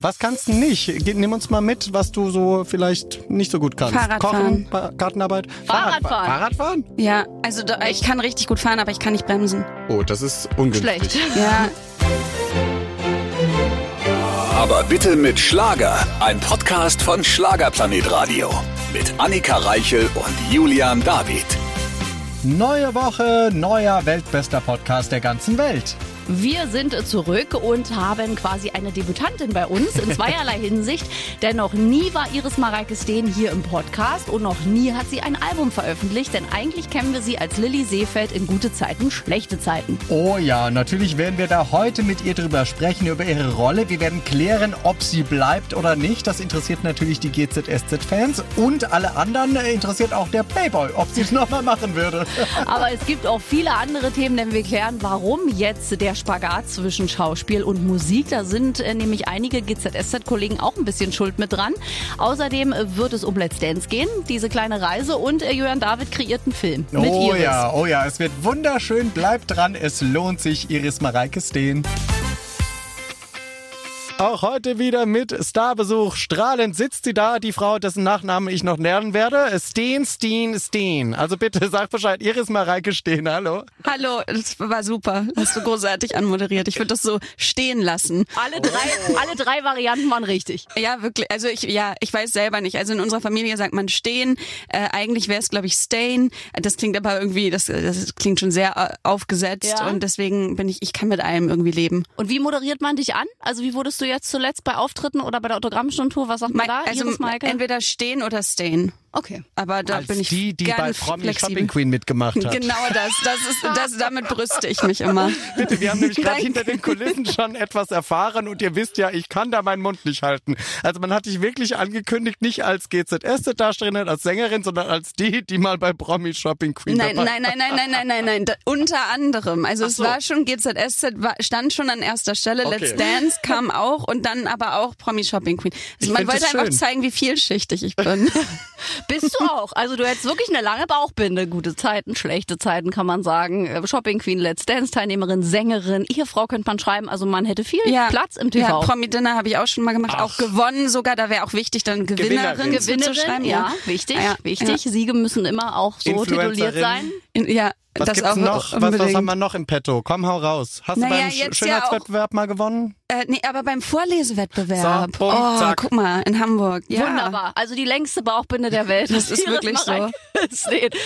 Was kannst du nicht? Ge- Nimm uns mal mit, was du so vielleicht nicht so gut kannst. Fahrradfahren. Kochen, Gartenarbeit. Fahrradfahren. Fahrradfahren? Ja, also da, ich kann richtig gut fahren, aber ich kann nicht bremsen. Oh, das ist ungünstig. Schlecht. Ja, Aber bitte mit Schlager. Ein Podcast von Schlagerplanet Radio. Mit Annika Reichel und Julian David. Neue Woche, neuer weltbester Podcast der ganzen Welt. Wir sind zurück und haben quasi eine Debütantin bei uns in zweierlei Hinsicht. Denn noch nie war Iris Mareike Steen hier im Podcast und noch nie hat sie ein Album veröffentlicht. Denn eigentlich kennen wir sie als Lilly Seefeld in gute Zeiten, schlechte Zeiten. Oh ja, natürlich werden wir da heute mit ihr drüber sprechen, über ihre Rolle. Wir werden klären, ob sie bleibt oder nicht. Das interessiert natürlich die GZSZ-Fans und alle anderen interessiert auch der Playboy, ob sie es nochmal machen würde. Aber es gibt auch viele andere Themen, denn wir klären, warum jetzt der Spagat zwischen Schauspiel und Musik. Da sind äh, nämlich einige GZSZ-Kollegen auch ein bisschen schuld mit dran. Außerdem wird es um Let's Dance gehen, diese kleine Reise und äh, Julian David kreiert einen Film mit oh Iris. ja, oh ja, es wird wunderschön. Bleibt dran, es lohnt sich. Iris Mareike Steen. Auch heute wieder mit Starbesuch. Strahlend sitzt sie da, die Frau, dessen Nachnamen ich noch lernen werde. Steen, Steen, Steen. Also bitte sag Bescheid, Iris Mareike Steen, hallo. hallo, das war super. Hast du großartig anmoderiert. Ich würde das so stehen lassen. Alle drei, alle drei Varianten waren richtig. Ja, wirklich. Also ich, ja, ich weiß selber nicht. Also in unserer Familie sagt man stehen. Äh, eigentlich wäre es, glaube ich, stain. Das klingt aber irgendwie, das, das klingt schon sehr äh, aufgesetzt Ja. und deswegen bin ich, ich kann mit allem irgendwie leben. Und wie moderiert man dich an? Also wie wurdest du jetzt zuletzt bei Auftritten oder bei der Autogrammstundentour? Was sagt man da? also Iris Maike? entweder stehen oder stain. Okay. Aber da Als bin ich die, die bei Promi flexibel. Shopping Queen mitgemacht hat. Genau das, das ist, das, damit brüste ich mich immer. Bitte, wir haben nämlich gerade hinter den Kulissen schon etwas erfahren und ihr wisst ja, ich kann da meinen Mund nicht halten. Also man hat dich wirklich angekündigt, nicht als GZS-Darstellerin, als Sängerin, sondern als die, die mal bei Promi Shopping Queen Nein, dabei nein, nein, nein, nein, nein, nein, nein. Da, unter anderem. Also es so. war schon GZSZ, war, stand schon an erster Stelle. Okay. Let's Dance kam auch und dann aber auch Promi Shopping Queen. Also Ich man wollte einfach schön. zeigen, wie vielschichtig ich bin. Bist du auch. Also du hättest wirklich eine lange Bauchbinde. Gute Zeiten, schlechte Zeiten kann man sagen. Äh, Shopping Queen, Let's Dance Teilnehmerin, Sängerin, Ehefrau könnte man schreiben. Also man hätte viel Platz im TV. Ja, Promi Dinner habe ich auch schon mal gemacht, auch gewonnen sogar. Da wäre auch wichtig, dann Gewinnerin, Gewinnerin. zuzuschreiben. ja, wichtig, Ja, wichtig. Siege müssen immer auch so tituliert sein. Ja, ja Was das gibt's auch noch? Was, was haben wir noch im Petto? Komm, hau raus. Hast Naja, du beim jetzt ja Schönheitswettbewerb mal gewonnen? Äh, nee, aber beim Vorlesewettbewerb. So, Punkt, oh, zack. guck mal, in Hamburg. Ja. Wunderbar. Also die längste Bauchbinde der Welt. Das ist wirklich so.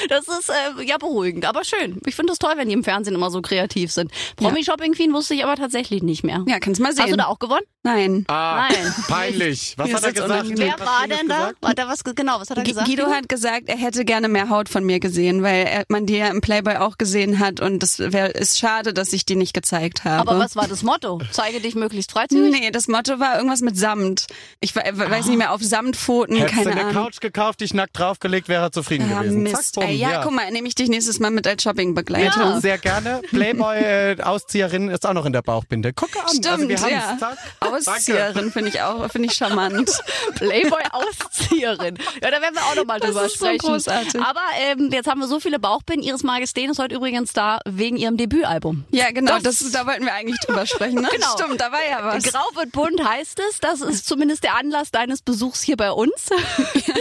Das ist äh, ja beruhigend, aber schön. Ich finde es toll, wenn die im Fernsehen immer so kreativ sind. Promi Shopping Queen wusste ich aber tatsächlich nicht mehr. Ja, kannst mal sehen. Hast du da auch gewonnen? Nein. Ah, Nein. peinlich. Was Mir hat er gesagt? unangenehm. Wer war hat denn da? gesagt? Hat er was, ge- genau, was hat er gesagt? Guido hat gesagt, er hätte gerne mehr Haut von mir gesehen, weil er, man die ja im Playboy auch gesehen hat und es ist schade, dass ich die nicht gezeigt habe. aber was war das Motto? Zeige dich möglichst freizügig? Nee, das Motto war irgendwas mit Samt. Ich we- weiß nicht mehr, auf Samtpfoten, Hättest du keine eine Ahnung. Couch gekauft, dich nackt draufgelegt, wäre er zufrieden Ah, gewesen. Mist. Zack, bumm, Ey, ja, guck mal, nehme ich dich nächstes Mal mit als Shoppingbegleitung. Ja. Sehr gerne. Playboy-Auszieherin ist auch noch in der Bauchbinde. Gucke an. Stimmt, also wir ja. Zack. Auszieherin finde ich auch, finde ich charmant. Playboy-Auszieherin. Ja, da werden wir auch nochmal Das drüber ist so sprechen. großartig. Aber ähm, jetzt haben wir so viele Bauchbinden. Iris Majestin ist heute übrigens da wegen ihrem Debütalbum. Ja, genau, Das- das, da wollten wir eigentlich drüber sprechen, ne? Genau. Stimmt, da war ja was. Grau wird bunt heißt es. Das ist zumindest der Anlass deines Besuchs hier bei uns.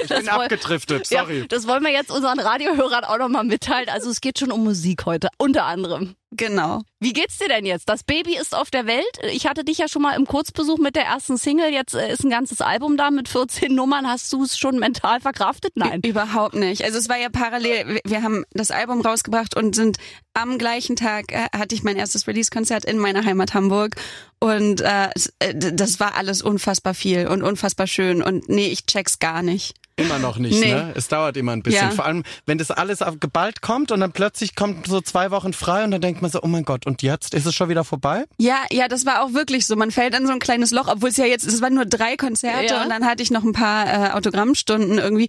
Ich bin abgedriftet, sorry. Ja, das wollen wir jetzt unseren Radiohörern auch nochmal mitteilen. Also es geht schon um Musik heute, unter anderem. Genau. Wie geht's dir denn jetzt? Das Baby ist auf der Welt. Ich hatte dich ja schon mal im Kurzbesuch mit der ersten Single. Jetzt äh, ist ein ganzes Album da mit 14 Nummern. Hast du es schon mental verkraftet? Nein. Überhaupt nicht. Also es war ja parallel, wir- haben das Album rausgebracht und sind am gleichen Tag äh, hatte ich mein erstes Release-Konzert in meiner Heimat Hamburg und äh, äh, das war alles unfassbar viel und unfassbar schön und nee, ich check's gar nicht. Immer noch nicht, Nee. ne? Es dauert immer ein bisschen. Ja. Vor allem, wenn das alles auf geballt kommt und dann plötzlich kommt so zwei Wochen frei und dann denkt man so, oh mein Gott, und jetzt? Ist es schon wieder vorbei? Ja, ja, das war auch wirklich so. Man fällt in so ein kleines Loch, obwohl es ja jetzt, es waren nur drei Konzerte Ja. und dann hatte ich noch ein paar äh, Autogrammstunden irgendwie.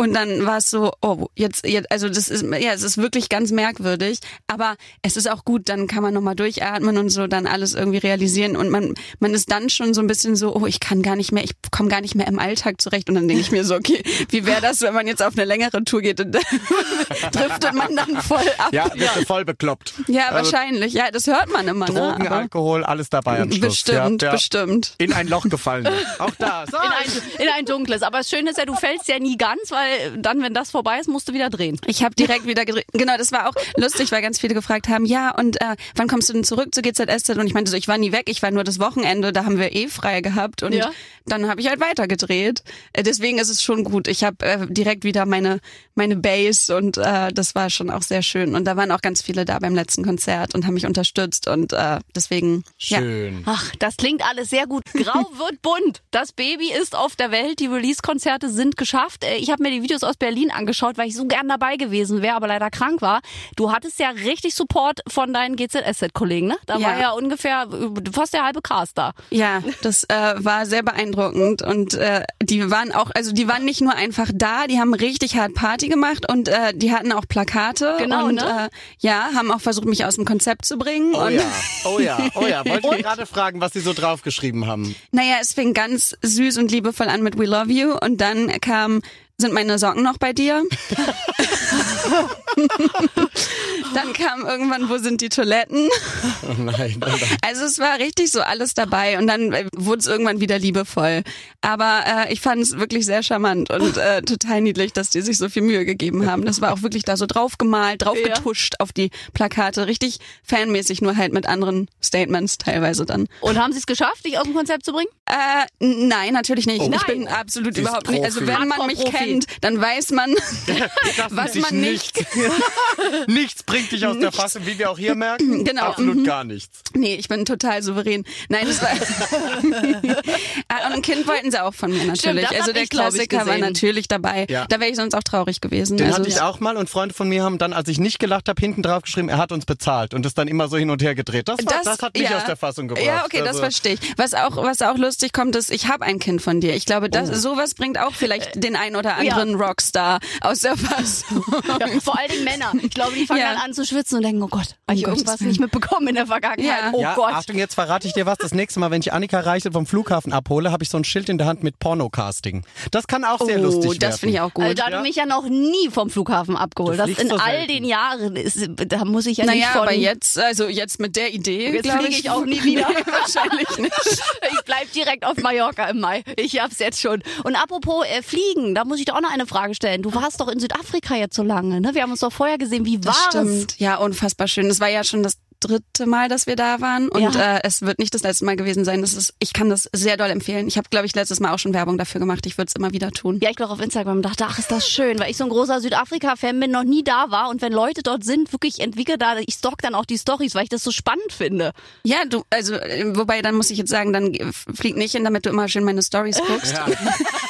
Und dann war es so, oh, jetzt, jetzt, also das ist, ja, es ist wirklich ganz merkwürdig. Aber es ist auch gut, dann kann man nochmal durchatmen und so dann alles irgendwie realisieren. Und man, man ist dann schon so ein bisschen so, oh, ich kann gar nicht mehr, ich komme gar nicht mehr im Alltag zurecht. Und dann denke ich mir so, okay, wie wäre das, wenn man jetzt auf eine längere Tour geht und driftet man dann voll ab. Ja, bist du voll bekloppt. Ja, wahrscheinlich. Ja, das hört man immer. Drogen, ne? Alkohol, alles dabei am Schluss. bestimmt, ja, ja. bestimmt. In ein Loch gefallen. Auch da. So. In ein, in ein dunkles. Aber das Schöne ist ja, du fällst ja nie ganz, weil dann, wenn das vorbei ist, musst du wieder drehen. Ich habe direkt wieder gedreht. Genau, das war auch lustig, weil ganz viele gefragt haben, ja, und äh, wann kommst du denn zurück zu GZSZ? Und ich meinte so, ich war nie weg, ich war nur das Wochenende, da haben wir eh frei gehabt und Ja. dann habe ich halt weitergedreht. Äh, deswegen ist es schon gut. Ich habe äh, direkt wieder meine meine Base und äh, das war schon auch sehr schön. Und da waren auch ganz viele da beim letzten Konzert und haben mich unterstützt und äh, deswegen ja. Schön. Ach, das klingt alles sehr gut. Grau wird bunt. Das Baby ist auf der Welt. Die Release-Konzerte sind geschafft. Äh, Ich habe mir die Videos aus Berlin angeschaut, weil ich so gern dabei gewesen wäre, aber leider krank war. Du hattest ja richtig Support von deinen GZSZ-Kollegen, ne? Da Ja. war ja ungefähr äh, fast der halbe Cast da. Ja, das äh, war sehr beeindruckend und äh, die waren auch, also die waren nicht nur einfach da, die haben richtig hart Party gemacht und äh, die hatten auch Plakate Genau, und ne? äh, ja, haben auch versucht, mich aus dem Konzept zu bringen. Oh und ja, oh ja, oh ja. Wollte ich gerade fragen, was sie so draufgeschrieben haben. naja, es fing ganz süß und liebevoll an mit We Love You und dann kam sind meine Socken noch bei dir? dann kam irgendwann, wo sind die Toiletten? Oh nein, oh nein. Also es war richtig so alles dabei und dann äh, wurde es irgendwann wieder liebevoll. Aber äh, ich fand es wirklich sehr charmant und äh, total niedlich, dass die sich so viel Mühe gegeben haben. Das war auch wirklich da so draufgemalt, draufgetuscht auf die Plakate. Richtig fanmäßig, nur halt mit anderen Statements teilweise dann. Und haben sie es geschafft, dich aus dem Konzept zu bringen? Äh, nein, natürlich nicht. Oh. Ich bin absolut Sie überhaupt nicht. Also wenn man mich kennt, dann weiß man, was man nicht. nichts, nichts bringt dich aus der Fassung, wie wir auch hier merken. Genau. Absolut Mhm. gar nichts. Nee, ich bin total souverän. Nein, das war. Ah, Und ein Kind wollten sie auch von mir natürlich. das hab also der ich, Klassiker war natürlich dabei. Ja. Da wäre ich sonst auch traurig gewesen. Den also, hatte ich auch mal und Freunde von mir haben dann, als ich nicht gelacht habe, hinten drauf geschrieben, er hat uns bezahlt und das dann immer so hin und her gedreht. Das, war, das, hat mich ja. aus der Fassung gebracht. Ja, okay, das Also- verstehe ich. Was auch, was auch lustig kommt, ist, ich habe ein Kind von dir. Ich glaube, das, Oh. sowas bringt auch vielleicht den einen oder ja. anderen Rockstar aus der Fassung. Ja, vor allen Dingen Männer. Ich glaube, die fangen Ja. dann an zu schwitzen und denken, oh Gott, habe ich irgendwas nicht mitbekommen in der Vergangenheit? Ja. Oh ja, Gott. Achtung, jetzt verrate ich dir was. Das nächste Mal, wenn ich Annika Reichel vom Flughafen abhole, habe ich so ein Schild in der Hand mit Pornocasting. Das kann auch sehr lustig oh, werden. das finde ich auch gut. Also, da Ja. du mich ja noch nie vom Flughafen abgeholt hast, in so all selten. den Jahren, ist, da muss ich ja nicht naja, von... aber jetzt, also jetzt mit der Idee, Jetzt fliege ich, ich auch nie wieder. Nee, wahrscheinlich nicht. Ich bleib direkt auf Mallorca im Mai. Ich hab's jetzt schon. Und apropos äh, Fliegen, da muss ich dir auch noch eine Frage stellen. Du warst doch in Südafrika jetzt so lange, ne? Wir haben uns doch vorher gesehen. Wie Das war es? stimmt. Ja, unfassbar schön. Das war ja schon das dritte Mal, dass wir da waren und Ja. äh, es wird nicht das letzte Mal gewesen sein. Das ist, ich kann das sehr doll empfehlen. Ich habe, glaube ich, letztes Mal auch schon Werbung dafür gemacht. Ich würde es immer wieder tun. Ja, ich glaube auf Instagram und dachte, ach, ist das schön, weil ich so ein großer Südafrika-Fan bin, noch nie da war und wenn Leute dort sind, wirklich entwickle da, ich stalk dann auch die Stories, weil ich das so spannend finde. Ja, du, also äh, wobei dann muss ich jetzt sagen, dann flieg nicht hin, damit du immer schön meine Stories guckst. Ja,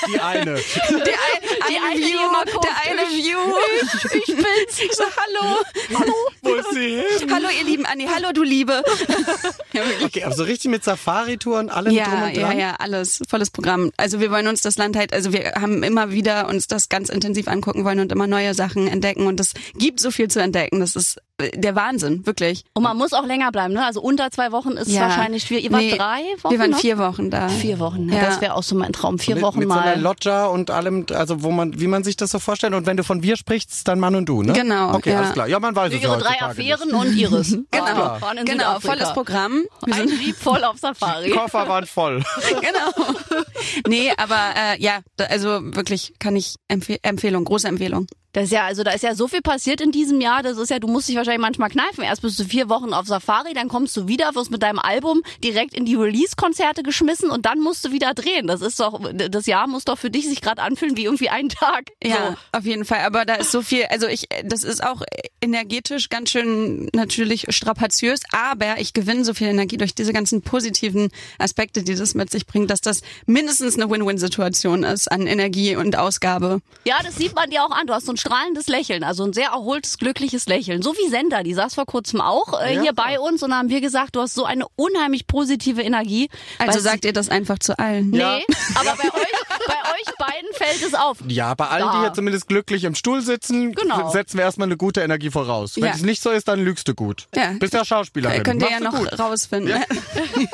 die eine. Der, ein, Die eine eine, die View, immer guckt. der eine View. Ich, ich bin's. Ich so, hallo. Hallo. Wo ist sie hin? Hallo, ihr lieben Anni. Hallo, du Liebe. ja. Okay, aber so richtig mit Safari-Touren, allem drum Ja, und ja, dran. ja, alles. Volles Programm. Also wir wollen uns das Land halt, also wir haben immer wieder uns das ganz intensiv angucken wollen und immer neue Sachen entdecken und es gibt so viel zu entdecken. Das ist der Wahnsinn, wirklich. Und man muss auch länger bleiben, ne? Also unter zwei Wochen ist Ja. wahrscheinlich schwierig. Ihr wart Nee, drei Wochen? Wir waren vier Wochen da. Vier Wochen, ne? Ja. das wäre auch so mein Traum. Vier mit, Wochen mit so mal. einer Loggia und allem, also wo man, wie man sich das so vorstellt. Und wenn du von wir sprichst, dann Mann und du, ne? Genau, Okay, ja. alles klar. Ja, man weiß es Ihre drei Affären und ihres. Genau, Waren- waren in genau, Südafrika. volles Programm. Wir Ein sind, Jeep voll auf Safari. Nicht. Koffer waren voll. genau. Nee, aber äh, ja, da, also wirklich kann ich Empfehl Empfehlung, große Empfehlung. Das ist ja, also da ist ja so viel passiert in diesem Jahr. Das ist ja, du musst dich wahrscheinlich manchmal kneifen. Erst bist du vier Wochen auf Safari, dann kommst du wieder, wirst mit deinem Album direkt in die Release-Konzerte geschmissen und dann musst du wieder drehen. Das ist doch, das Jahr muss doch für dich sich gerade anfühlen wie irgendwie ein Tag. Ja, auf jeden Fall. Aber da ist so viel, also ich, das ist auch energetisch ganz schön natürlich strapaziös, aber ich gewinne so viel Energie durch diese ganzen positiven Aspekte, die das mit sich bringt, dass das mindestens eine Win-Win-Situation ist an Energie und Ausgabe. Ja, das sieht man dir auch an. Du hast so ein strahlendes Lächeln, also ein sehr erholtes, glückliches Lächeln. So wie Sender, die saß vor kurzem auch äh, Ja. hier bei uns und da haben wir gesagt, du hast so eine unheimlich positive Energie. Also sagt ihr das einfach zu allen. Nee, Ja. aber bei euch, bei euch beiden fällt es auf. Ja, bei allen, Da. die hier zumindest glücklich im Stuhl sitzen, Genau. setzen wir erstmal eine gute Energie voraus. Wenn Ja. es nicht so ist, dann lügst du gut. Ja. Bist ja Schauspielerin. Könnt ihr ja noch gut. rausfinden. ne?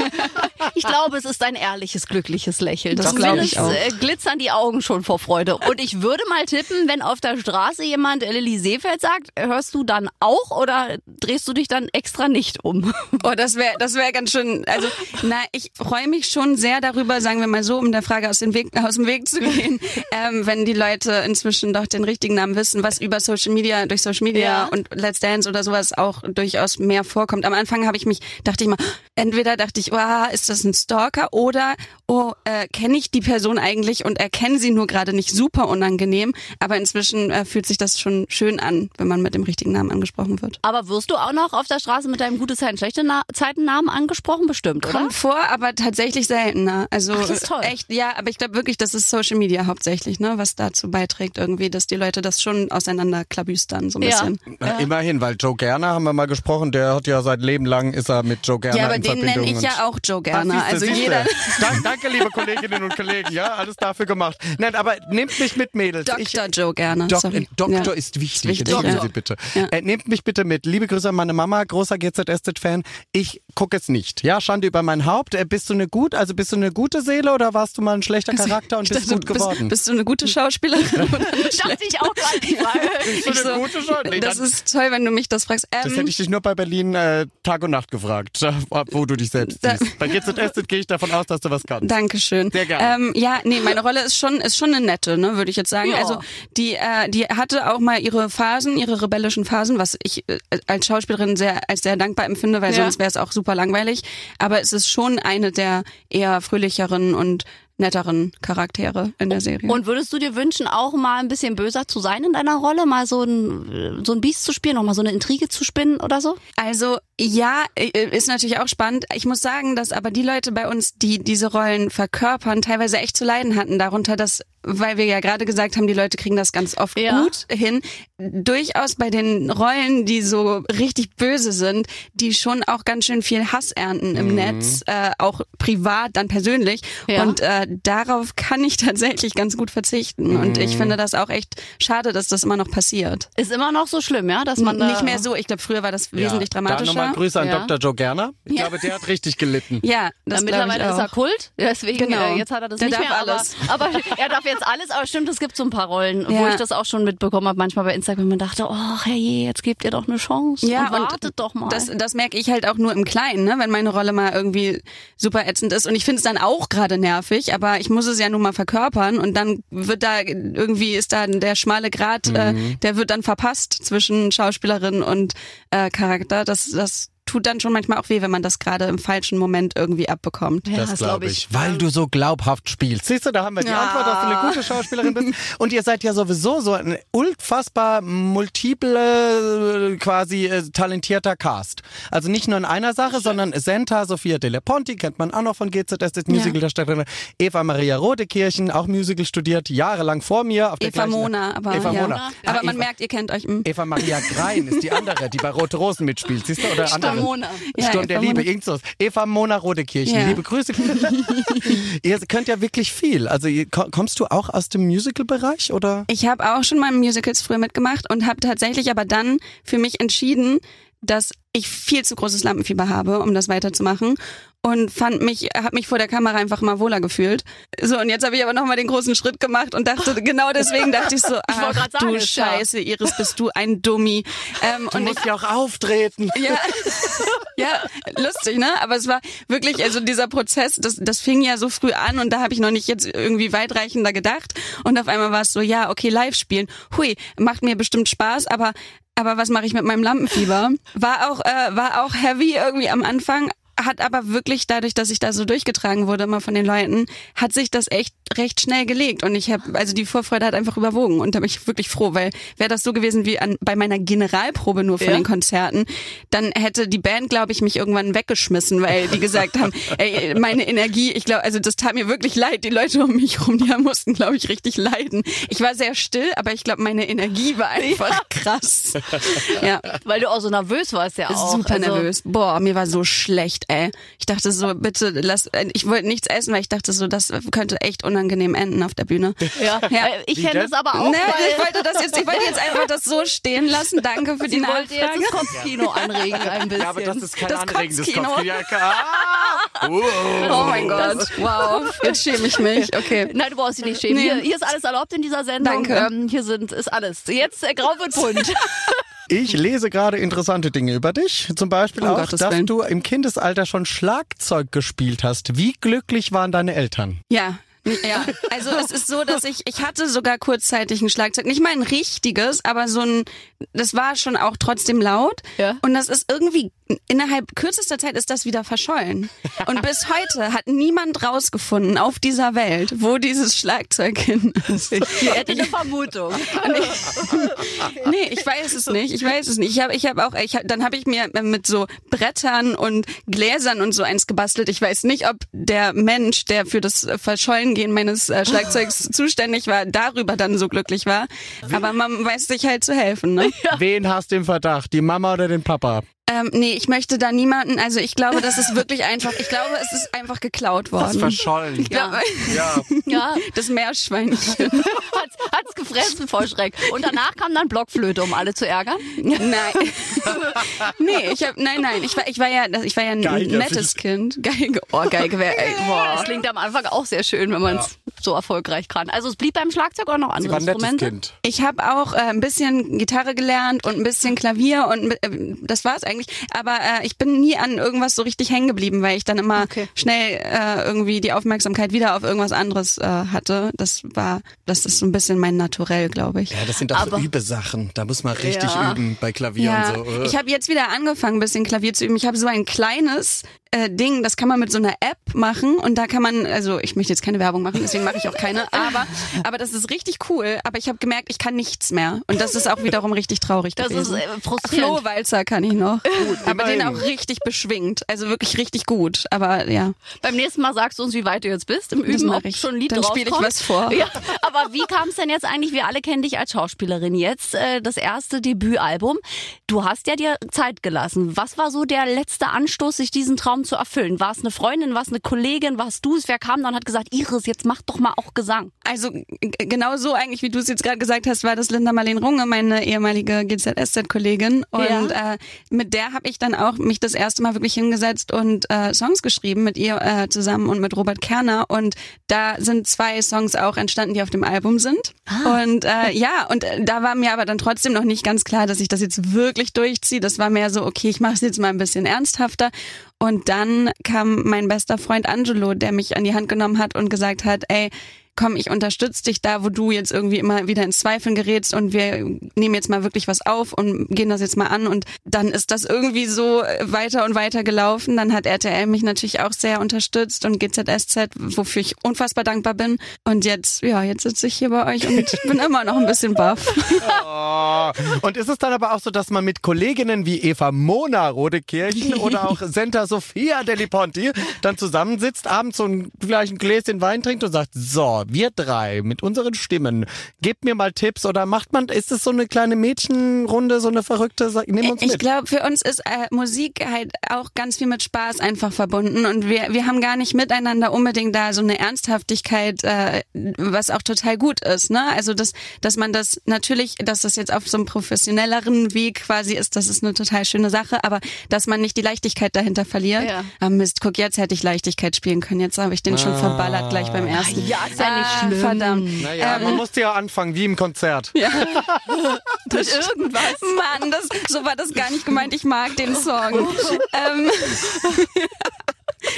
Ich glaube, es ist ein ehrliches, glückliches Lächeln. Das glaube ich auch. äh, glitzern die Augen schon vor Freude. Und ich würde mal tippen, wenn auf der Straße jemand äh, Lilly Seefeld sagt, hörst du dann auch oder drehst du dich dann extra nicht um? Oh, das wäre das wär ganz schön. Also, na, ich freue mich schon sehr darüber, sagen wir mal so, um der Frage aus, dem Weg, aus dem Weg zu gehen, ähm, wenn die Leute inzwischen doch den richtigen Namen wissen, was über Social Media, durch Social Media Ja. und Let's Dance oder sowas auch durchaus mehr vorkommt. Am Anfang habe ich mich, dachte ich mal, entweder dachte ich, oh, ist das ein Stalker oder, oh, äh, kenne ich die Person eigentlich und erkenne sie nur gerade nicht super unangenehm. Aber inzwischen äh, fühlt sich das schon schön an, wenn man mit dem richtigen Namen angesprochen wird. Aber wirst du auch noch auf der Straße mit deinem gute Zeiten, schlechte Na Zeitennamen angesprochen? Bestimmt, oder? Kommt vor, aber tatsächlich seltener. Also Ach, das ist toll. echt, ja, aber ich glaube wirklich, das ist Social Media hauptsächlich, ne, was dazu beiträgt irgendwie, dass die Leute das schon auseinanderklabüstern so ein Ja. bisschen. Na, Immerhin, weil Joe Gerner haben wir mal gesprochen, der hat ja seit Leben lang ist er mit Joe Gerner Ja, aber in den Verbindung. nenne ich ja auch Joe Gerner. siehste, also siehste. jeder Dank, danke, liebe Kolleginnen und Kollegen, ja, alles dafür gemacht. Nein, aber nehmt mich mit, Mädels. Ich, Dr. Joe Gerner. Dok sorry. Doktor ja. ist wichtig. wichtig, Entschuldigen ja. Sie bitte. Ja. Äh, nehmt mich bitte mit. Liebe Grüße an meine Mama, großer GZSZ-Fan. Ich gucke es nicht. Ja, Schande über mein Haupt. Äh, bist du eine gut, also bist du eine gute Seele oder warst du mal ein schlechter Charakter und Ich bist dachte, gut du geworden? Bist, bist du eine gute Schauspielerin? Dachte ich auch gerade die Frage. Bist du eine so, gute Schau- Nee, das dann- ist toll, wenn du mich das fragst. Ähm, das hätte ich dich nur bei Berlin äh, Tag und Nacht gefragt, wo du dich selbst Da- siehst. Bei GZSZ gehe ich davon aus, dass du was kannst. Dankeschön. Sehr gerne. Ähm, ja, nee, meine Rolle ist schon ist schon eine nette, ne, würde ich jetzt sagen. Ja. Also die äh, die hatte auch mal ihre Phasen, ihre rebellischen Phasen, was ich äh, als Schauspielerin sehr als sehr dankbar empfinde, weil Ja. sonst wäre es auch super langweilig. Aber es ist schon eine der eher fröhlicheren und netteren Charaktere in der Serie. Und würdest du dir wünschen, auch mal ein bisschen böser zu sein in deiner Rolle? Mal so ein, so ein Biest zu spielen, noch mal so eine Intrige zu spinnen oder so? Also ja, ist natürlich auch spannend. Ich muss sagen, dass aber die Leute bei uns, die diese Rollen verkörpern, teilweise echt zu leiden hatten darunter, dass weil wir ja gerade gesagt haben, die Leute kriegen das ganz oft Ja. gut hin. Durchaus bei den Rollen, die so richtig böse sind, die schon auch ganz schön viel Hass ernten im Netz, äh, auch privat, dann persönlich. Ja. Und äh, darauf kann ich tatsächlich ganz gut verzichten. Und ich finde das auch echt schade, dass das immer noch passiert. Ist immer noch so schlimm, ja, dass man da Nicht mehr so. Ich glaube, früher war das wesentlich Da dramatischer. Nochmal Grüße an Ja. Dr. Joe Gerner. Ich glaube, der hat richtig gelitten. Ja, das Äh, glaub mittlerweile ich ist er Kult, deswegen Genau. äh, jetzt hat er das Der nicht darf mehr. alles. Aber, aber er darf jetzt alles. Aber stimmt, es gibt so ein paar Rollen, wo Ja. ich das auch schon mitbekommen habe, manchmal bei Instagram und dachte, oh herrje, jetzt gebt ihr doch eine Chance. Ja, und wartet doch mal. Das, das merke ich halt auch nur im Kleinen, ne? wenn meine Rolle mal irgendwie super ätzend ist. Und ich finde es dann auch gerade nervig, aber ich muss es ja nun mal verkörpern und dann wird da irgendwie ist da der schmale Grat, äh, der wird dann verpasst zwischen Schauspielerin und äh, Charakter. Das, das tut dann schon manchmal auch weh, wenn man das gerade im falschen Moment irgendwie abbekommt. ja, das glaub glaube ich. Weil du so glaubhaft spielst. Siehst du, da haben wir die Ja. Antwort, dass du eine gute Schauspielerin bist. Und ihr seid ja sowieso so ein unfassbar multiple, äh, quasi äh, talentierter Cast. Also nicht nur in einer Sache, sondern Senta, Sophia De Ponti, kennt man auch noch von GZS, das Musicaldarstellerin. Eva Maria Rodekirchen, auch Musical studiert, jahrelang vor mir. Auf der Eva gleichen- Mona, aber Eva ja. Mona. Aber Ah, man Eva- merkt, ihr kennt euch. mm. Eva Maria Grein ist die andere, die bei Rote Rosen mitspielt. Siehst du? Oder andere. Mona. Ja, Stunde der Eva Liebe, Mona. irgend. Eva Mona Rodekirchen, Ja. liebe Grüße. ihr könnt ja wirklich viel. Also kommst du auch aus dem Musical-Bereich oder? Ich habe auch schon mal Musicals früher mitgemacht und habe tatsächlich aber dann für mich entschieden, dass ich viel zu großes Lampenfieber habe, um das weiterzumachen und fand mich habe mich vor der Kamera einfach mal wohler gefühlt. So und jetzt habe ich aber noch mal den großen Schritt gemacht und dachte genau deswegen dachte ich so, ach grad sagen, du ist ja- Scheiße, Iris, bist du ein Dummi. Ähm, Du und ich musst ja auch auftreten. ja, ja, lustig, ne? Aber es war wirklich, also dieser Prozess, das, das fing ja so früh an und da habe ich noch nicht jetzt irgendwie weitreichender gedacht. Und auf einmal war es so, ja, okay, live spielen. Hui, macht mir bestimmt Spaß, aber aber was mache ich mit meinem Lampenfieber? War auch äh, war auch heavy irgendwie am Anfang. Hat aber wirklich dadurch, dass ich da so durchgetragen wurde immer von den Leuten, hat sich das echt recht schnell gelegt und ich habe also die Vorfreude hat einfach überwogen und da bin ich wirklich froh, weil wäre das so gewesen wie an bei meiner Generalprobe nur von Ja. den Konzerten, dann hätte die Band, glaube ich, mich irgendwann weggeschmissen, weil die gesagt haben, ey, meine Energie, ich glaube, also das tat mir wirklich leid, die Leute um mich rum, die mussten, glaube ich, richtig leiden. Ich war sehr still, aber ich glaube, meine Energie war einfach krass. Ja. Weil du auch so nervös warst ja auch. Super Also, nervös. Boah, mir war so schlecht. Ey. Ich dachte so, bitte lass, äh, ich wollte nichts essen, weil ich dachte so, das könnte echt unangenehm enden auf der Bühne. Ja. Ja. Äh, Ich kenne das aber auch, Ne, ich wollte das jetzt, ich wollte jetzt einfach das so stehen lassen. Danke für die sie wollte jetzt Nachfrage. das Kopfkino anregen ein bisschen. Ja, aber das ist kein Das anregendes. Kopfkino. Ja, ah, oh. Oh mein Gott, wow, jetzt schäme ich mich. Okay. Nein, du brauchst dich nicht schämen. Nee. Hier, hier ist alles erlaubt in dieser Sendung. Danke. Ähm, hier sind ist alles. Jetzt äh, grau wird bunt. Ich lese gerade interessante Dinge über dich. Zum Beispiel Um auch, Gottes dass Willen. du im Kindesalter schon Schlagzeug gespielt hast. Wie glücklich waren deine Eltern? Ja. Ja, also es ist so, dass ich, ich hatte sogar kurzzeitig ein Schlagzeug. Nicht mal ein richtiges, aber so ein, das war schon auch trotzdem laut. Ja. Und das ist irgendwie, innerhalb kürzester Zeit ist das wieder verschollen. Und bis heute hat niemand rausgefunden auf dieser Welt, wo dieses Schlagzeug hin ist. Hier hätte ich eine Vermutung. Nee, ich weiß es nicht. Ich weiß es nicht. Ich habe ich hab auch, ich hab, dann habe ich mir mit so Brettern und Gläsern und so eins gebastelt. Ich weiß nicht, ob der Mensch, der für das Verschollengehen meines äh, Schlagzeugs zuständig war, darüber dann so glücklich war. Aber man weiß sich halt zu helfen. Ne? Wen hast du im Verdacht? Die Mama oder den Papa? Ähm, nee, ich möchte da niemanden. Also ich glaube, das ist wirklich einfach. Ich glaube, es ist einfach geklaut worden. verschollen. Ja. Ja. Ja, Das Meerschweinchen. hat's, hat's gefressen vor Schreck. Und danach kam dann Blockflöte, um alle zu ärgern. Nein. nee, ich hab, nein, nein, ich war, ich war ja, ich war ja ein Geige, nettes Kind. Geige, oh, Geige wäre, ey, Das boah. klingt am Anfang auch sehr schön, wenn man es so erfolgreich kann. Also es blieb beim Schlagzeug oder noch Sie andere war ein nettes Instrumente? Kind. Ich habe auch äh, ein bisschen Gitarre gelernt und ein bisschen Klavier und äh, das war's eigentlich. Aber äh, ich bin nie an irgendwas so richtig hängen geblieben, weil ich dann immer Okay. schnell äh, irgendwie die Aufmerksamkeit wieder auf irgendwas anderes äh, hatte. Das war, das ist so ein bisschen mein Naturell, glaube ich. Ja, das sind doch Aber- so Übesachen. Da muss man richtig Ja. üben bei Klavier Ja, und so. Äh. ich habe jetzt wieder angefangen, ein bisschen Klavier zu üben. Ich habe so ein kleines äh, Ding, das kann man mit so einer App machen und da kann man, also ich möchte jetzt keine Werbung machen, deswegen mache ich auch keine, aber aber das ist richtig cool. Aber ich habe gemerkt, ich kann nichts mehr und das ist auch wiederum richtig traurig Das ist gewesen. äh, frustrierend. Flohwalzer kann ich noch, aber den auch richtig beschwingt, also wirklich richtig gut. Aber ja, Beim nächsten Mal sagst du uns, wie weit du jetzt bist im Üben, ob ich. schon ein Lied Dann drauf spiel ich was vor. Ja, aber wie kam es denn jetzt eigentlich? Wir alle kennen dich als Schauspielerin. Jetzt äh, das erste Debütalbum. Du hast ja dir Zeit gelassen. Was war so der letzte Anstoß, sich diesen Traum zu erfüllen? War es eine Freundin, war es eine Kollegin, warst du es? Wer kam dann und hat gesagt, Iris, jetzt mach doch mal auch Gesang? Also genau so eigentlich, wie du es jetzt gerade gesagt hast, war das Linda Marlene Runge, meine ehemalige GZSZ-Kollegin. Und äh, mit der habe ich dann auch mich das erste Mal wirklich hingesetzt und äh, Songs geschrieben mit ihr äh, zusammen und mit Robert Kerner. Und da sind zwei Songs auch entstanden, die auf dem Album sind. Und äh, ja, und äh, da war mir aber dann trotzdem noch nicht ganz klar, dass ich das jetzt wirklich durchziehe. Das war mehr so, okay, ich mache es jetzt mal ein bisschen ernsthafter. Und dann kam mein bester Freund Angelo, der mich an die Hand genommen hat und gesagt hat, ey, komm, ich unterstütze dich da, wo du jetzt irgendwie immer wieder ins Zweifeln gerätst und wir nehmen jetzt mal wirklich was auf und gehen das jetzt mal an und dann ist das irgendwie so weiter und weiter gelaufen. Dann hat RTL mich natürlich auch sehr unterstützt und GZSZ, wofür ich unfassbar dankbar bin. Und jetzt, ja, jetzt sitze ich hier bei euch und bin immer noch ein bisschen baff. Oh. Und ist es dann aber auch so, dass man mit Kolleginnen wie Eva Mona Rodekirchen oder auch Senta Sophia Deliponti dann zusammensitzt, abends so ein, vielleicht ein Gläschen Wein trinkt und sagt, so, wir drei mit unseren Stimmen, gebt mir mal Tipps oder macht man, ist es so eine kleine Mädchenrunde, so eine verrückte, nimm uns Ich mit. glaube, für uns ist äh, Musik halt auch ganz viel mit Spaß einfach verbunden und wir, wir haben gar nicht miteinander unbedingt da so eine Ernsthaftigkeit, äh, was auch total gut ist. Ne? Also dass, dass man das natürlich, dass das jetzt auf so einem professionelleren Weg quasi ist, das ist eine total schöne Sache, aber dass man nicht die Leichtigkeit dahinter verliert. Ja. Ah, Mist, guck, jetzt hätte ich Leichtigkeit spielen können. Jetzt habe ich den schon verballert gleich beim ersten. Ja, ist ja nicht schlimm. Verdammt. Naja, man musste ja anfangen, wie im Konzert. Ja. Mit irgendwas. Mann, das, so war das gar nicht gemeint. Ich mag den Song. ähm,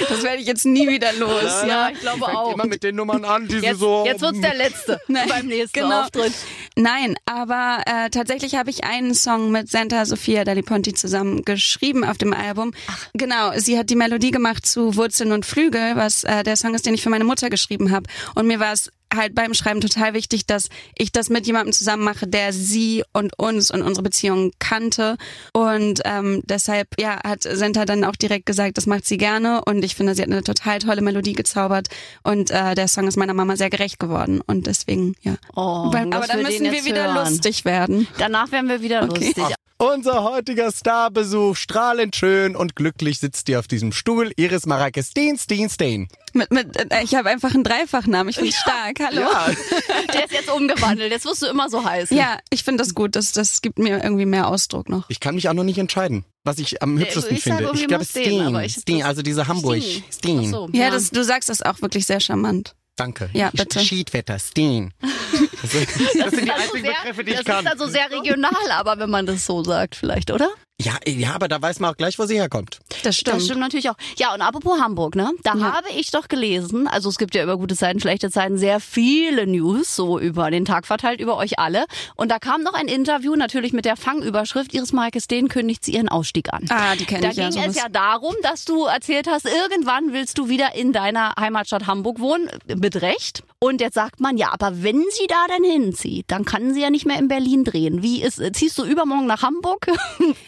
das werde ich jetzt nie wieder los. Ja, ich glaube Fängt auch. immer mit den Nummern an, die sie Jetzt, so... jetzt wird's der letzte Nein, beim nächsten genau. Auftritt. Nein, aber äh, tatsächlich habe ich einen Song mit Santa Sofia Daliponti zusammen geschrieben auf dem Album. Genau, sie hat die Melodie gemacht zu Wurzeln und Flügel, was äh, der Song ist, den ich für meine Mutter geschrieben habe. Und mir war es halt beim Schreiben total wichtig, dass ich das mit jemandem zusammen mache, der sie und uns und unsere Beziehung kannte. Und ähm, deshalb ja, hat Senta dann auch direkt gesagt, das macht sie gerne. Und ich finde, sie hat eine total tolle Melodie gezaubert. Und äh, der Song ist meiner Mama sehr gerecht geworden. Und deswegen, ja. Oh, Weil, aber dann wir müssen wir wieder hören. lustig werden. Danach werden wir wieder Okay. lustig. Unser heutiger Starbesuch, strahlend schön und glücklich sitzt ihr auf diesem Stuhl. Iris Marake Steen, Steen, Steen. Mit, mit, äh, ich habe einfach einen Dreifachnamen. Ich finde stark. Hallo. Ja, Der ist jetzt umgewandelt. Jetzt wirst du immer so heißen. Ja, ich finde das gut. Das, das gibt mir irgendwie mehr Ausdruck noch. ich kann mich auch noch nicht entscheiden, was ich am hübschesten ich finde. Ich glaube Steen, Steen, also diese Hamburg. Steen. So, Ja, das, du sagst das auch wirklich sehr charmant. Danke. Ja, bitte. Schiedwetter, Steen. Das, sind- das sind die Also einzigen sehr, Begriffe, die ich das kann. ist also sehr regional, aber wenn man das so sagt, vielleicht, oder? Ja, ja, aber da weiß man auch gleich, wo sie herkommt. Das stimmt. Das stimmt natürlich auch. Ja, und apropos Hamburg, ne? Da Ja. habe ich doch gelesen, also es gibt ja über gute Zeiten, schlechte Zeiten sehr viele News, so über den Tag verteilt, über euch alle. Und da kam noch ein Interview, natürlich mit der Fangüberschrift, Iris Majestän kündigt sie ihren Ausstieg an. Ah, die kenne Da ich ja. ging es ja darum, dass du erzählt hast, irgendwann willst du wieder in deiner Heimatstadt Hamburg wohnen, mit Recht. Und jetzt sagt man, ja, aber wenn sie da dann hinzieht, dann kann sie ja nicht mehr in Berlin drehen. Wie ist, ziehst du übermorgen nach Hamburg?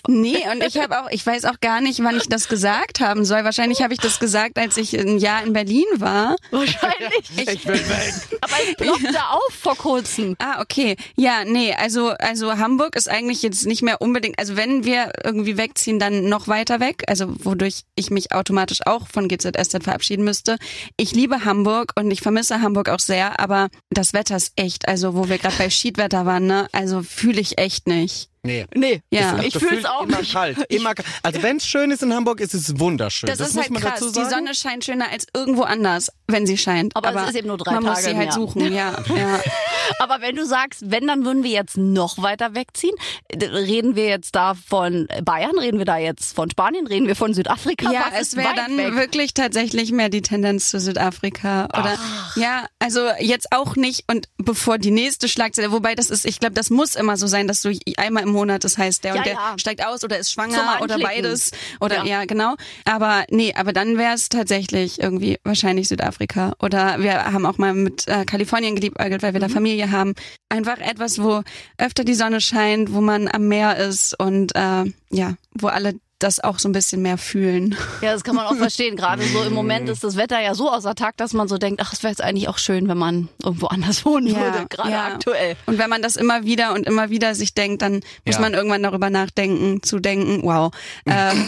Nee, und ich habe auch, ich weiß auch gar nicht, wann ich das gesagt haben soll. Wahrscheinlich habe ich das gesagt, als ich ein Jahr in Berlin war. Wahrscheinlich. Ich will weg. Aber es ploppte auf vor kurzem. Ah, okay. Ja, nee, also, also Hamburg ist eigentlich jetzt nicht mehr unbedingt, also wenn wir irgendwie wegziehen, dann noch weiter weg, also wodurch ich mich automatisch auch von GZSZ verabschieden müsste. Ich liebe Hamburg und ich vermisse Hamburg auch sehr, aber das Wetter ist echt, also wo wir gerade bei Schiedwetter waren, ne, also fühle ich echt nicht. Nee. Nee, Ja. ich fühle es auch immer nicht. kalt. Immer kalt. Also wenn es schön ist in Hamburg, ist es wunderschön. Das, Das, ist muss halt man krass. dazu Die. Sonne scheint schöner als irgendwo anders, wenn sie scheint. Aber es ist eben nur drei man muss Tage sie im halt Jahr. suchen, ja. ja. Aber wenn du sagst, wenn, dann würden wir jetzt noch weiter wegziehen. Reden wir jetzt da von Bayern? Reden wir da jetzt von Spanien? Reden wir von Südafrika? Ja, Was es wäre dann weg? wirklich tatsächlich mehr die Tendenz zu Südafrika. Oder ja, also jetzt auch nicht und bevor die nächste Schlagzeile, wobei das ist, ich glaube, das muss immer so sein, dass du einmal im Monat, das heißt, der Ja, und der ja. steigt aus oder ist schwanger oder beides. Oder Ja. ja. genau. Aber nee, aber dann wäre es tatsächlich irgendwie wahrscheinlich Südafrika. Oder wir haben auch mal mit äh, Kalifornien geliebäugelt, weil wir da Mhm. Familie haben. Einfach etwas, wo öfter die Sonne scheint, wo man am Meer ist und äh, ja, wo alle das auch so ein bisschen mehr fühlen. Ja, das kann man auch verstehen. Gerade so im Moment ist das Wetter ja so außer Takt, dass man so denkt, ach, es wäre jetzt eigentlich auch schön, wenn man irgendwo anders wohnen Ja, würde, gerade ja. aktuell. Und wenn man das immer wieder und immer wieder sich denkt, dann muss Ja. man irgendwann darüber nachdenken, zu denken, wow, ähm,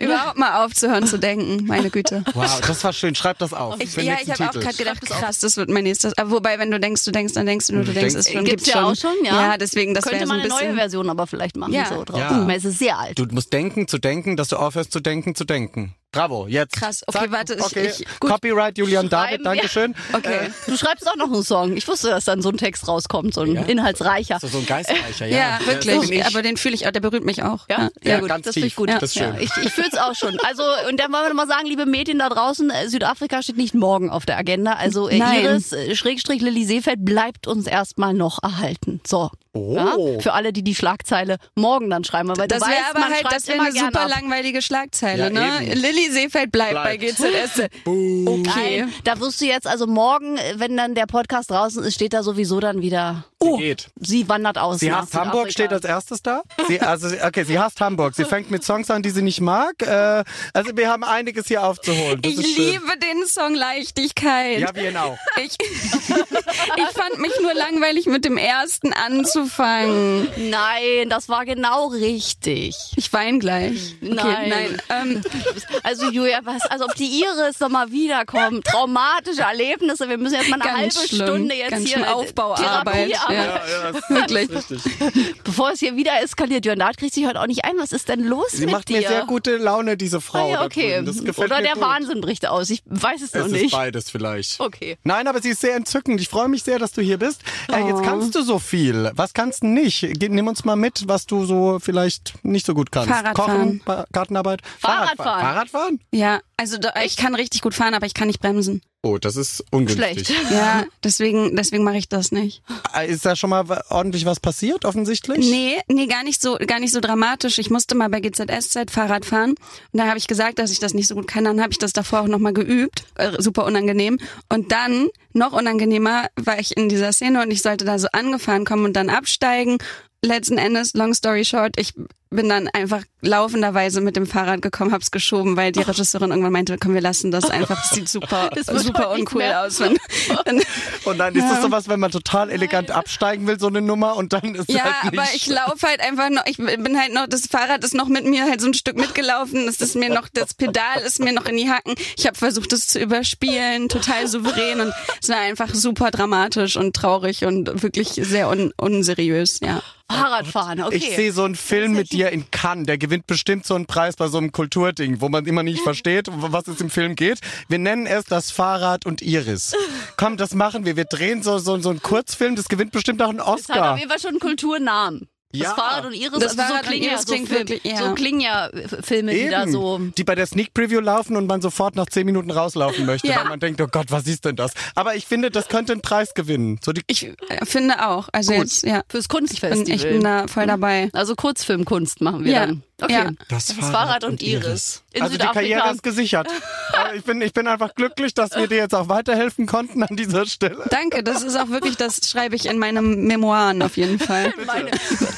überhaupt mal aufzuhören zu denken, meine Güte. Wow, das war schön. Schreib das auf. Ich, ja, ich habe auch gerade gedacht, krass, das wird mein nächstes. Aber wobei, wenn du denkst, du denkst, dann denkst du nur, du, Du denkst, es schon, Gibt's gibt's ja schon. auch schon, ja. Ja, deswegen, das Könnte wäre so man ein eine neue bisschen. Version aber vielleicht machen, Ja. so drauf. Ja. Es ist sehr alt. Du musst denken, zu denken, dass du aufhörst zu denken, zu denken. Bravo, jetzt. Krass, okay, warte, ich- Okay. ich- gut. Copyright Julian Schreiben David. Dankeschön. Okay. Du schreibst auch noch einen Song. Ich wusste, dass dann so ein Text rauskommt, so ein Ja? inhaltsreicher. So, so ein Geistreicher, ja. Ja, wirklich. ich. aber den fühle ich auch, der berührt mich auch. Ja, Ja, gut. ganz das finde ich gut. Ja. Das ist schön. Ja, ich ich fühle es auch schon. Also, und dann wollen wir mal sagen, liebe Mädchen da draußen, äh, Südafrika steht nicht morgen auf der Agenda. Also äh, Nein. Iris, äh, Schrägstrich Lilly Seefeld bleibt uns erstmal noch erhalten. So. Oh. Ja? Für alle, die die Schlagzeile morgen dann schreiben. Weil Das wäre aber man halt, das wäre immer eine super ab. langweilige Schlagzeile, Ja, ne? eben. Lilly Seefeld bleibt, bei Bleibt. GZS. Okay. Nein, da wirst du jetzt also morgen, wenn dann der Podcast draußen ist, steht da sowieso dann wieder. Sie geht. Sie wandert aus. Sie hasst Hamburg, Südafrika. steht als erstes da. Sie, also, okay, sie hasst Hamburg. Sie fängt mit Songs an, die sie nicht mag. Äh, also wir haben einiges hier aufzuholen. Das Ich liebe den Song Leichtigkeit. Ja, wir ihn auch. Ich, ich fand mich nur langweilig mit dem ersten anzufangen. Nein, das war genau richtig. Ich weine gleich. Okay, Nein. nein. Ähm, Also Julia, was, also ob die Iris noch mal wiederkommt, traumatische Erlebnisse, wir müssen jetzt mal eine Ganz halbe schlimm. Stunde jetzt Ganz hier Aufbauarbeit, Therapie ja. haben. wirklich. Bevor es hier wieder eskaliert, Jörn Dart kriegt sich heute auch nicht ein. Was ist denn los Sie mit macht dir? mir sehr gute Laune, diese Frau. Ah, ja, okay. Das gefällt Oder mir der gut. Wahnsinn bricht aus. Ich weiß es noch Es ist nicht. beides vielleicht. Okay. Nein, aber sie ist sehr entzückend. Ich freue mich sehr, dass du hier bist. Äh, jetzt kannst du so viel. Was kannst du nicht? Ge- Nimm uns mal mit, was du so vielleicht nicht so gut kannst. Fahrradfahren. Kochen, Gartenarbeit. Fahrradfahren. Fahrradfahren? Ja, also da, ich kann richtig gut fahren, aber ich kann nicht bremsen. Oh, das ist ungünstig. Schlecht. Ja, deswegen, deswegen mache ich das nicht. Äh, Ist da schon mal ordentlich was passiert, offensichtlich? Nee, nee, gar nicht so, gar nicht so dramatisch. Ich musste mal bei GZSZ Fahrrad fahren und da habe ich gesagt, dass ich das nicht so gut kann. Dann habe ich das davor auch nochmal geübt, äh, super unangenehm. Und dann noch unangenehmer war ich in dieser Szene und ich sollte da so angefahren kommen und dann absteigen. Letzten Endes, long story short, ich bin dann einfach laufenderweise mit dem Fahrrad gekommen, hab's geschoben, weil die Regisseurin irgendwann meinte, komm, wir lassen das einfach, das sieht super, Das super uncool mehr. aus. Wenn, wenn, Und dann ist das sowas, wenn man total elegant absteigen will, so eine Nummer und dann ist ja, halt nicht aber ich laufe halt einfach noch, ich bin halt noch, das Fahrrad ist noch mit mir halt so ein Stück mitgelaufen, es ist mir noch, das Pedal ist mir noch in die Hacken. Ich habe versucht, es zu überspielen, total souverän und es war einfach super dramatisch und traurig und wirklich sehr un unseriös, ja. Fahrradfahren, okay. Ich sehe so einen Film mit dir in Cannes, der gewinnt bestimmt so einen Preis bei so einem Kulturding, wo man immer nicht versteht, um was es im Film geht. Wir nennen es das Fahrrad und Iris. Komm, das machen wir. Wir drehen so, so, so einen Kurzfilm, das gewinnt bestimmt auch einen Das hat Oscar. auf jeden Fall schon einen Kulturnamen. Das Ja. Fahrrad und Iris, Das also Fahrrad so und klingen ja so, klingt Film, wirklich, ja. so klingen ja äh, Filme, die da Eben. so Die bei der Sneak Preview laufen und man sofort nach zehn Minuten rauslaufen möchte, Ja. weil man denkt, oh Gott, was ist denn das? Aber ich finde, das könnte einen Preis gewinnen. So die Ich äh, finde auch, also Gut. jetzt, ja, fürs bin, Kunstfestival. ich bin da voll dabei. also Kurzfilmkunst machen wir Ja. dann. Okay. Ja. Das, Fahrrad und Iris. In also die. Karriere ist gesichert. Aber ich bin, ich bin einfach glücklich, dass wir dir jetzt auch weiterhelfen konnten an dieser Stelle. Danke, das ist auch wirklich, das schreibe ich in meinen Memoiren auf jeden Fall. Meine,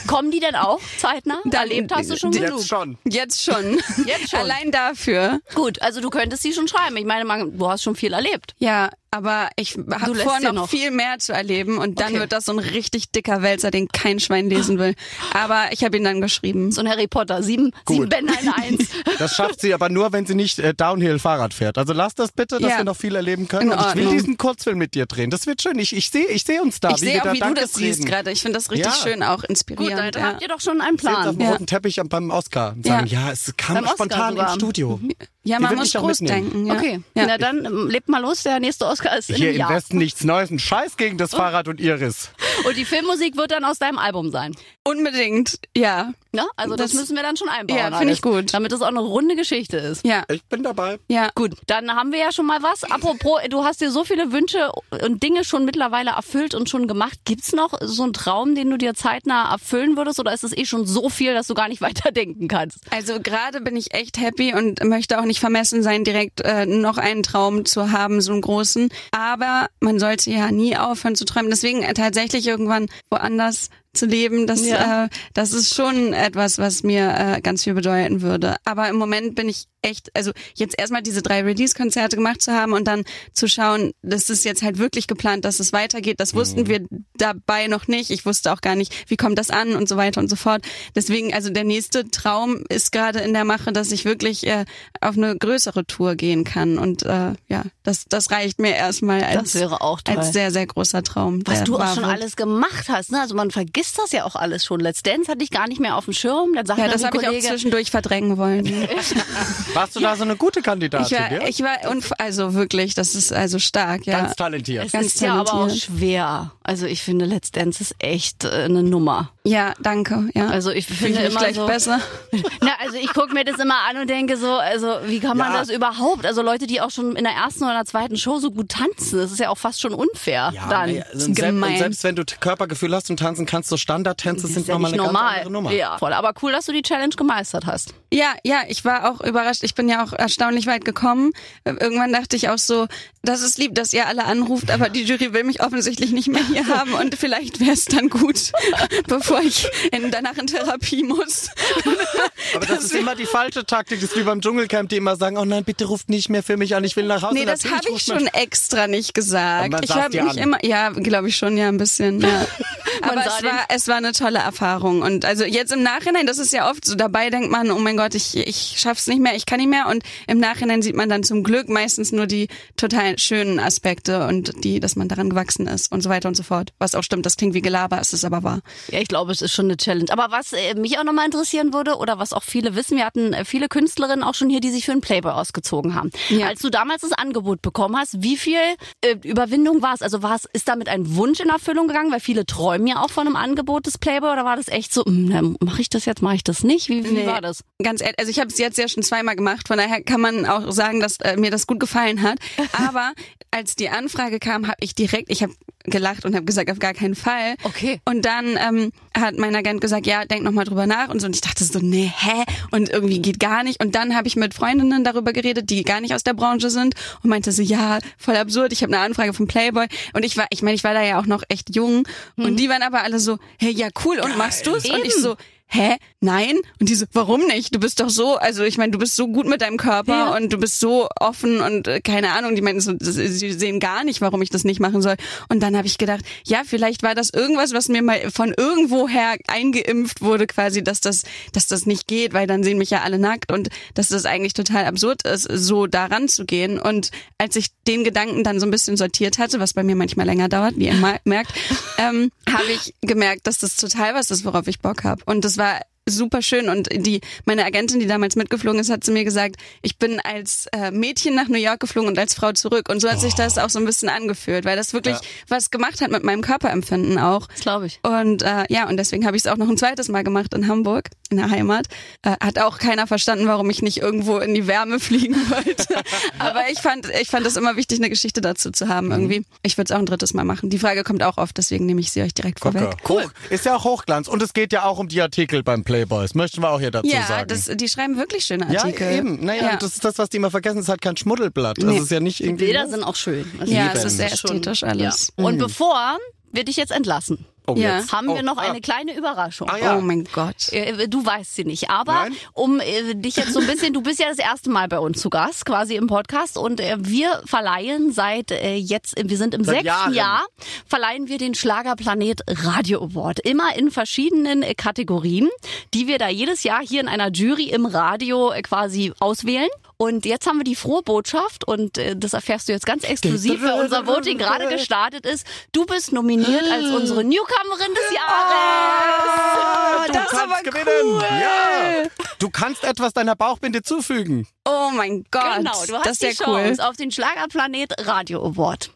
kommen die denn auch zeitnah? Erlebt hast du schon genug. Jetzt schon. Jetzt schon. Jetzt schon. Allein dafür. Gut, also du könntest sie schon schreiben. Ich meine, man, du hast schon viel erlebt. Ja, aber ich habe vor, noch, noch. viel mehr zu erleben und dann Okay. wird das so ein richtig dicker Wälzer, den kein Schwein lesen will. Aber ich habe ihn dann geschrieben. So ein Harry Potter, sieben, sieben Bände in eins. Das schafft sie aber nur, wenn sie nicht äh, Downhill Fahrrad fährt. Also lass das bitte, dass Ja. wir noch viel erleben können. In Und ich will diesen Kurzfilm mit dir drehen. Das wird schön. Ich, ich sehe ich seh uns da, Ich sehe auch, da wie du das siehst reden. gerade. Ich finde das richtig Ja. schön, auch Gut, inspirierend. dann ja. habt ihr doch schon einen Sehen Sie auf Plan. dem roten Teppich am- beim Oscar und sagen, ja, es kam Beim spontan im Studio. ja, Die man muss groß mitnehmen. denken. Ja. Okay, Ja. na dann ähm, lebt mal los. Der nächste Oscar ist in Hier im Jahr. Westen nichts Neues, ein Scheiß gegen das Fahrrad und Iris. Und die Filmmusik wird dann aus deinem Album sein. Unbedingt, ja. Ne? Also das, Das- müssen wir dann schon einbauen. Ja, finde ich gut. Damit es auch eine runde Geschichte ist. Ja, Ich bin dabei. ja. Gut, dann haben wir ja schon mal was. Apropos, du hast dir so viele Wünsche und Dinge schon mittlerweile erfüllt und schon gemacht. Gibt's noch so einen Traum, den du dir zeitnah erfüllen würdest oder ist es eh schon so viel, dass du gar nicht weiterdenken kannst? Also gerade bin ich echt happy und möchte auch nicht vermessen sein, direkt äh, noch einen Traum zu haben, so einen großen. Aber man sollte ja nie aufhören zu träumen. Deswegen äh, tatsächlich irgendwann woanders zu leben, das, Ja. äh, das ist schon etwas, was mir äh, ganz viel bedeuten würde. Aber im Moment bin ich echt, also jetzt erstmal diese drei Release-Konzerte gemacht zu haben und dann zu schauen, das ist jetzt halt wirklich geplant, dass es weitergeht. Das wussten wir dabei noch nicht. Ich wusste auch gar nicht, wie kommt das an und so weiter und so fort. Deswegen, also der nächste Traum ist gerade in der Mache, dass ich wirklich äh, auf eine größere Tour gehen kann. Und äh, ja, das, das reicht mir erstmal als, Das wäre auch toll. als sehr, sehr großer Traum. Was du auch schon wird. alles gemacht hast, ne? Also man vergisst das ja auch alles schon. Let's Dance hatte ich gar nicht mehr auf dem Schirm. Dann sagt Ja, das habe ich auch Kollege, zwischendurch verdrängen wollen. Warst du da so eine gute Kandidatin? Ich war, ja? ich war, unf- also wirklich, das ist also stark, ja. Ganz talentiert. es ganz ist ja aber auch talentiert. schwer. Also ich finde, Let's Dance ist echt äh, eine Nummer. Ja, danke, ja. Also ich Fühl finde mich immer gleich so, besser. Na, also ich gucke mir das immer an und denke so, also wie kann man Ja. das überhaupt? Also Leute, die auch schon in der ersten oder zweiten Show so gut tanzen, das ist ja auch fast schon unfair Ja, dann. naja, also gemein. und selbst wenn du Körpergefühl hast und tanzen kannst, so Standardtänze sind ja nochmal nicht eine normal. ganz andere Nummer. Ja, voll. Aber cool, dass du die Challenge gemeistert hast. Ja, ja, ich war auch überrascht. Ich bin ja auch erstaunlich weit gekommen. Irgendwann dachte ich auch so, das ist lieb, dass ihr alle anruft, aber die Jury will mich offensichtlich nicht mehr hier haben und vielleicht wäre es dann gut, bevor ich in, danach in Therapie muss. Aber das ist immer die falsche Taktik. Das ist wie beim Dschungelcamp, die immer sagen, oh nein, bitte ruft nicht mehr für mich an, ich will nach Hause. Nee, das habe ich schon extra nicht gesagt. Ich habe mich immer, ja, glaube ich schon, ja, ein bisschen. Ja. Aber es war, es war eine tolle Erfahrung. Und also jetzt im Nachhinein, das ist ja oft so, dabei denkt man, oh mein Gott, ich, ich schaff's nicht mehr, ich kann nicht mehr. Und im Nachhinein sieht man dann zum Glück meistens nur die schönen Aspekte und die, dass man daran gewachsen ist und so weiter und so fort. Was auch stimmt, das klingt wie Gelaber, es ist aber wahr. Ja, ich glaube, es ist schon eine Challenge. Aber was äh, mich auch nochmal interessieren würde, oder was auch viele wissen, wir hatten äh, viele Künstlerinnen auch schon hier, die sich für einen Playboy ausgezogen haben. Ja. Als du damals das Angebot bekommen hast, wie viel äh, Überwindung war es? Also war es, ist damit ein Wunsch in Erfüllung gegangen? Weil viele träumen ja auch von einem Angebot des Playboy, oder war das echt so, mache ich das jetzt, mache ich das nicht? Wie, wie Nee. war das? Ganz ehrlich, also ich habe es jetzt ja schon zweimal gemacht, von daher kann man auch sagen, dass äh, mir das gut gefallen hat. Aber als die Anfrage kam, habe ich direkt, ich habe gelacht und habe gesagt, auf gar keinen Fall. Okay. Und dann ähm, hat mein Agent gesagt, ja, denk noch mal drüber nach und so. Und ich dachte so, nee, hä? Und irgendwie geht gar nicht. Und dann habe ich mit Freundinnen darüber geredet, die gar nicht aus der Branche sind und meinte so, ja, voll absurd. Ich habe eine Anfrage vom Playboy und ich war, ich meine, ich war da ja auch noch echt jung und die waren aber alle so, hey, ja, cool. Und machst du's? Und ich so, hä, nein? Und die so, warum nicht? Du bist doch so, also ich meine, du bist so gut mit deinem Körper Ja. und du bist so offen und äh, keine Ahnung, die meinten so, das- sie sehen gar nicht, warum ich das nicht machen soll. Und dann habe ich gedacht, ja, vielleicht war das irgendwas, was mir mal von irgendwoher eingeimpft wurde, quasi, dass das, dass das nicht geht, weil dann sehen mich ja alle nackt und dass das eigentlich total absurd ist, so daran zu gehen. Und als ich den Gedanken dann so ein bisschen sortiert hatte, was bei mir manchmal länger dauert, wie ihr merkt, ähm, habe ich gemerkt, dass das total was ist, worauf ich Bock habe. Und das war super schön. Und die meine Agentin, die damals mitgeflogen ist, hat zu mir gesagt, ich bin als äh, Mädchen nach New York geflogen und als Frau zurück. Und so hat sich das auch so ein bisschen angefühlt, weil das wirklich was gemacht hat mit meinem Körperempfinden auch. Das glaube ich. Und äh, ja, und deswegen habe ich es auch noch ein zweites Mal gemacht in Hamburg, in der Heimat. Äh, hat auch keiner verstanden, warum ich nicht irgendwo in die Wärme fliegen wollte. Aber ich fand, ich fand es immer wichtig, eine Geschichte dazu zu haben irgendwie. Ich würde es auch ein drittes Mal machen. Die Frage kommt auch oft, deswegen nehme ich sie euch direkt vorweg. Cool. Ist ja auch Hochglanz. Und es geht ja auch um die Artikel beim Playboys. Möchten wir auch hier dazu Ja, sagen. das, die schreiben wirklich schöne ja, Artikel. eben. Naja, ja. und das ist das, was die immer vergessen. Es ist halt kein Schmuddelblatt. Das Nee. ist ja nicht Die irgendwie. Bilder sind auch schön. Also ja, es ist sehr ästhetisch alles. Ja. Und bevor wir dich jetzt entlassen, oh, Ja. jetzt. haben oh, wir noch ah. eine kleine Überraschung. Ah, ja. Oh mein Gott. Äh, Du weißt sie nicht, aber Nein. um äh, dich jetzt so ein bisschen, du bist ja das erste Mal bei uns zu Gast, quasi im Podcast und äh, wir verleihen seit äh, jetzt, wir sind im Seit sechsten Jahren. Jahr, verleihen wir den Schlagerplanet Radio Award. Immer in verschiedenen äh, Kategorien, die wir da jedes Jahr hier in einer Jury im Radio äh, quasi auswählen. Und jetzt haben wir die frohe Botschaft und äh, das erfährst du jetzt ganz exklusiv, weil unser Voting gerade gestartet ist. Du bist nominiert als unsere Newcomerin des Jahres. du das kannst aber gewinnen. cool. Ja. Du kannst etwas deiner Bauchbinde zufügen. Oh mein Gott. Genau, du hast das ist die ja cool. Chance auf den Schlagerplanet Radio Award.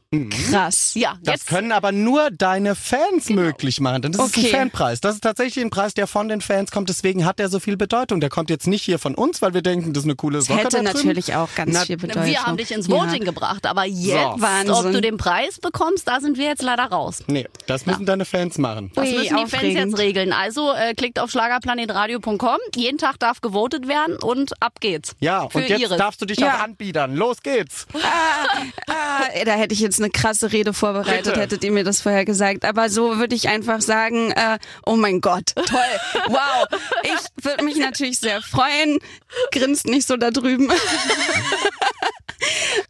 Krass. Ja, Das jetzt können aber nur deine Fans möglich machen. Denn das ist Okay. ein Fanpreis. Das ist tatsächlich ein Preis, der von den Fans kommt. Deswegen hat der so viel Bedeutung. Der kommt jetzt nicht hier von uns, weil wir denken, das ist eine coole Sache. hätte da drüben. natürlich auch ganz Na, viel Bedeutung. wir haben dich ins Ja. Voting gebracht, aber jetzt, Wahnsinn. ob du den Preis bekommst, da sind wir jetzt leider raus. Nee, das müssen deine Fans machen. Das Ui, müssen die Fans aufregend. jetzt regeln. Also äh, klickt auf schlagerplanetradio.com. Jeden Tag darf gewotet werden und ab geht's. Ja, Für und jetzt Iris. darfst du dich Ja. auch anbiedern. Los geht's. Ah, da hätte ich jetzt eine krasse Rede vorbereitet, Bitte. hättet ihr mir das vorher gesagt. Aber so würde ich einfach sagen, äh, oh mein Gott, toll, wow. Ich würde mich natürlich sehr freuen. Grinst nicht so da drüben.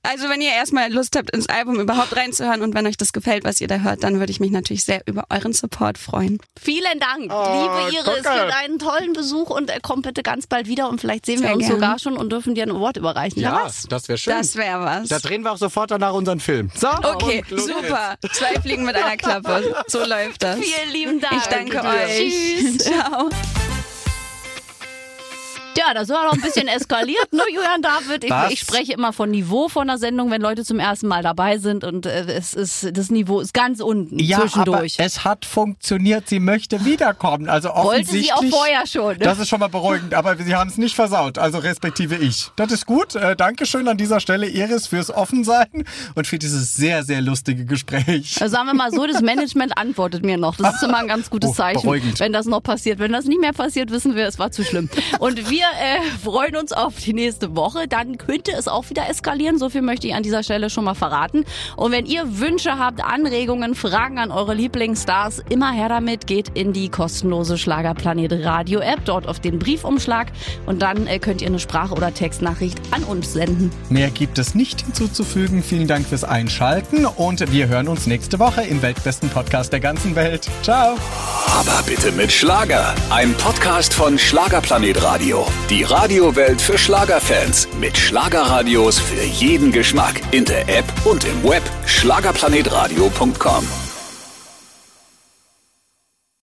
Also wenn ihr erstmal Lust habt, ins Album überhaupt reinzuhören und wenn euch das gefällt, was ihr da hört, dann würde ich mich natürlich sehr über euren Support freuen. Vielen Dank, Oh, liebe Iris, für deinen tollen Besuch und äh, komm bitte ganz bald wieder und vielleicht sehen wir Sehr uns gern. sogar schon und dürfen dir ein Award überreichen. Ja, was? das wäre schön. Das wäre was. da drehen wir auch sofort danach unseren Film. So, Okay, super. Zwei Fliegen mit einer Klappe. So läuft das. Vielen lieben Dank. Ich danke dir. euch. Tschüss. Ciao. Ja, das war doch ein bisschen eskaliert, ne, Julian David? Ich, ich spreche immer von Niveau von der Sendung, wenn Leute zum ersten Mal dabei sind und äh, es ist das Niveau ist ganz unten Ja, aber zwischendurch. es hat funktioniert. Sie möchte wiederkommen. Also Wollte offensichtlich. sie auch vorher schon. Ne? Das ist schon mal beruhigend, aber sie haben es nicht versaut, also respektive ich. Das ist gut. Äh, Dankeschön an dieser Stelle, Iris, fürs Offensein und für dieses sehr, sehr lustige Gespräch. Also sagen wir mal so, das Management antwortet mir noch. Das ist immer ein ganz gutes Oh, Zeichen, beruhigend. wenn das noch passiert. Wenn das nicht mehr passiert, wissen wir, es war zu schlimm. Und wir äh, freuen uns auf die nächste Woche. Dann könnte es auch wieder eskalieren. So viel möchte ich an dieser Stelle schon mal verraten. Und wenn ihr Wünsche habt, Anregungen, Fragen an eure Lieblingsstars, immer her damit. Geht in die kostenlose Schlagerplanet Radio App, dort auf den Briefumschlag und dann äh, könnt ihr eine Sprach- oder Textnachricht an uns senden. Mehr gibt es nicht hinzuzufügen. Vielen Dank fürs Einschalten und wir hören uns nächste Woche im weltbesten Podcast der ganzen Welt. Ciao. Aber bitte mit Schlager. Ein Podcast von Schlagerplanet Radio. Die Radiowelt für Schlagerfans. Mit Schlagerradios für jeden Geschmack. In der App und im Web. Schlagerplanetradio.com.